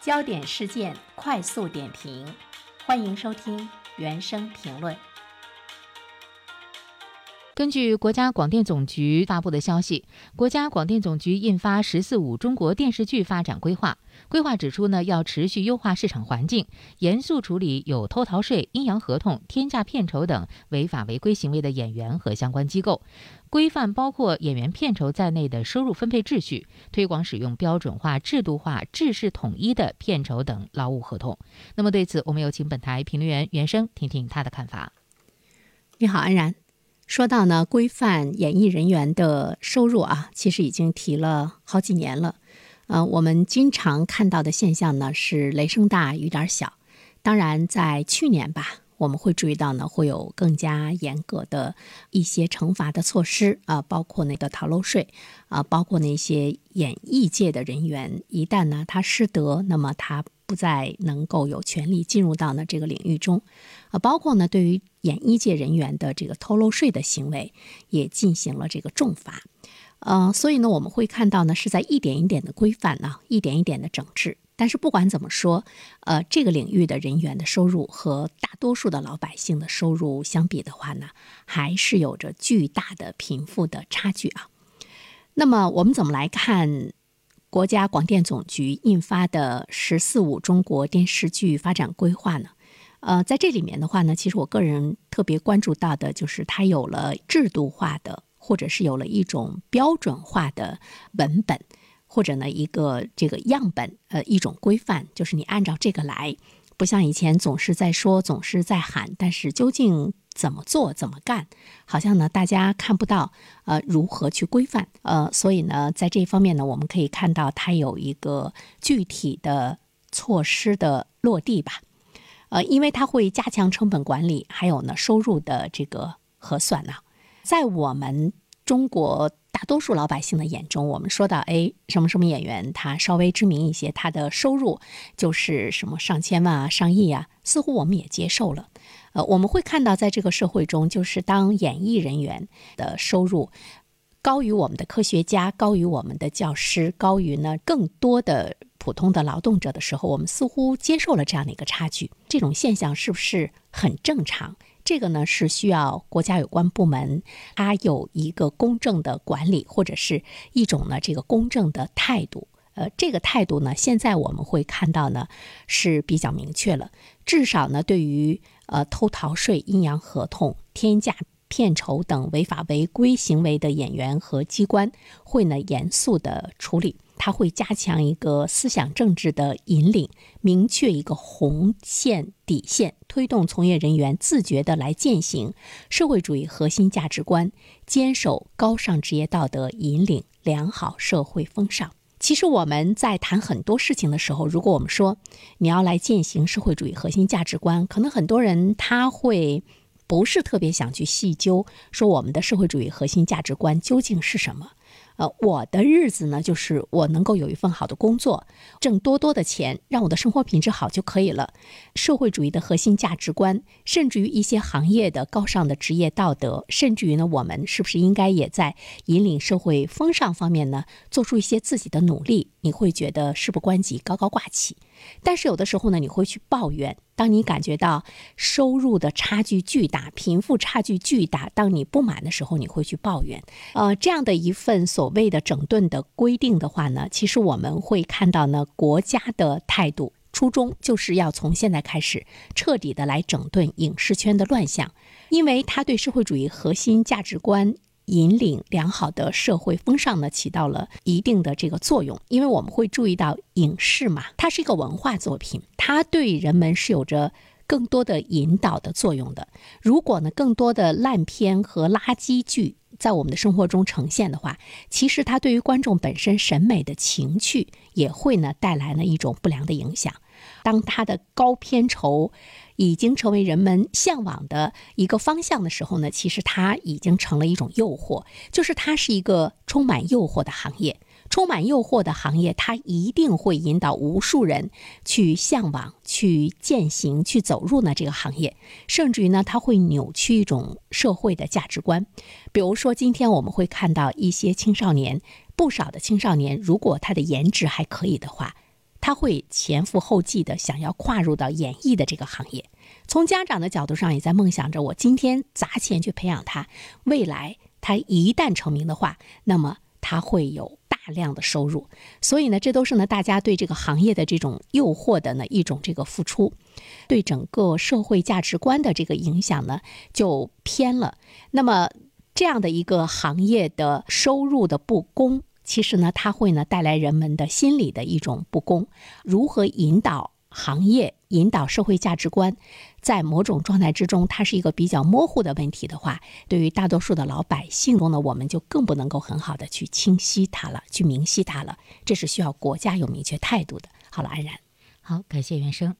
焦点事件快速点评，欢迎收听原声评论。根据国家广电总局发布的消息，国家广电总局印发《“十四五”中国电视剧发展规划》。规划指出呢，要持续优化市场环境，严肃处理有偷逃税、阴阳合同、天价片酬等违法违规行为的演员和相关机构，规范包括演员片酬在内的收入分配秩序，推广使用标准化、制度化、制式统一的片酬等劳务合同。那么对此，我们有请本台评论员袁生听听他的看法。你好，安然。说到呢，规范演艺人员的收入啊，其实已经提了好几年了。呃，我们经常看到的现象呢是雷声大雨点小。当然，在去年吧，我们会注意到呢会有更加严格的一些惩罚的措施啊，包括那个逃漏税啊，包括那些演艺界的人员，一旦呢他失德，那么他。不再能够有权利进入到呢这个领域中，啊，包括呢对于演艺界人员的这个偷漏税的行为，也进行了这个重罚，呃，所以呢我们会看到呢是在一点一点的规范呢，一点一点的整治。但是不管怎么说，呃，这个领域的人员的收入和大多数的老百姓的收入相比的话呢，还是有着巨大的贫富的差距啊。那么我们怎么来看？国家广电总局印发的“十四五”中国电视剧发展规划呢？呃，在这里面的话呢，其实我个人特别关注到的就是它有了制度化的，或者是有了一种标准化的文本，或者呢一个这个样本，呃，一种规范，就是你按照这个来，不像以前总是在说，总是在喊，但是究竟。怎么做怎么干，好像呢大家看不到，呃，如何去规范，呃，所以呢，在这方面呢，我们可以看到它有一个具体的措施的落地吧，呃，因为它会加强成本管理，还有呢收入的这个核算呢，在我们中国大多数老百姓的眼中，我们说到哎什么什么演员他稍微知名一些，他的收入就是什么上千万啊上亿啊，似乎我们也接受了。呃，我们会看到，在这个社会中，就是当演艺人员的收入高于我们的科学家、高于我们的教师、高于呢更多的普通的劳动者的时候，我们似乎接受了这样的一个差距。这种现象是不是很正常？这个呢是需要国家有关部门它有一个公正的管理，或者是一种呢这个公正的态度。呃，这个态度呢，现在我们会看到呢是比较明确了，至少呢对于。呃，偷逃税、阴阳合同、天价片酬等违法违规行为的演员和机关，会呢严肃的处理。他会加强一个思想政治的引领，明确一个红线底线，推动从业人员自觉的来践行社会主义核心价值观，坚守高尚职业道德，引领良好社会风尚。其实我们在谈很多事情的时候，如果我们说你要来践行社会主义核心价值观，可能很多人他会不是特别想去细究，说我们的社会主义核心价值观究竟是什么。呃，我的日子呢，就是我能够有一份好的工作，挣多多的钱，让我的生活品质好就可以了。社会主义的核心价值观，甚至于一些行业的高尚的职业道德，甚至于呢，我们是不是应该也在引领社会风尚方面呢，做出一些自己的努力？你会觉得事不关己，高高挂起。但是有的时候呢，你会去抱怨。当你感觉到收入的差距巨大、贫富差距巨大，当你不满的时候，你会去抱怨。呃，这样的一份所谓的整顿的规定的话呢，其实我们会看到呢，国家的态度初衷就是要从现在开始彻底的来整顿影视圈的乱象，因为它对社会主义核心价值观。引领良好的社会风尚呢，起到了一定的这个作用。因为我们会注意到影视嘛，它是一个文化作品，它对人们是有着更多的引导的作用的。如果呢，更多的烂片和垃圾剧在我们的生活中呈现的话，其实它对于观众本身审美的情趣也会呢带来呢一种不良的影响。当它的高片酬。已经成为人们向往的一个方向的时候呢，其实它已经成了一种诱惑，就是它是一个充满诱惑的行业。充满诱惑的行业，它一定会引导无数人去向往、去践行、去走入呢这个行业，甚至于呢，它会扭曲一种社会的价值观。比如说，今天我们会看到一些青少年，不少的青少年，如果他的颜值还可以的话。他会前赴后继的想要跨入到演艺的这个行业。从家长的角度上，也在梦想着我今天砸钱去培养他，未来他一旦成名的话，那么他会有量的收入。所以呢，这都是呢大家对这个行业的这种诱惑的呢一种这个付出，对整个社会价值观的这个影响呢就偏了。那么这样的一个行业的收入的不公。其实呢，它会呢带来人们的心理的一种不公。如何引导行业、引导社会价值观，在某种状态之中，它是一个比较模糊的问题的话，对于大多数的老百姓中呢，我们就更不能够很好的去清晰它了，去明晰它了。这是需要国家有明确态度的。好了，安然，好，感谢袁生。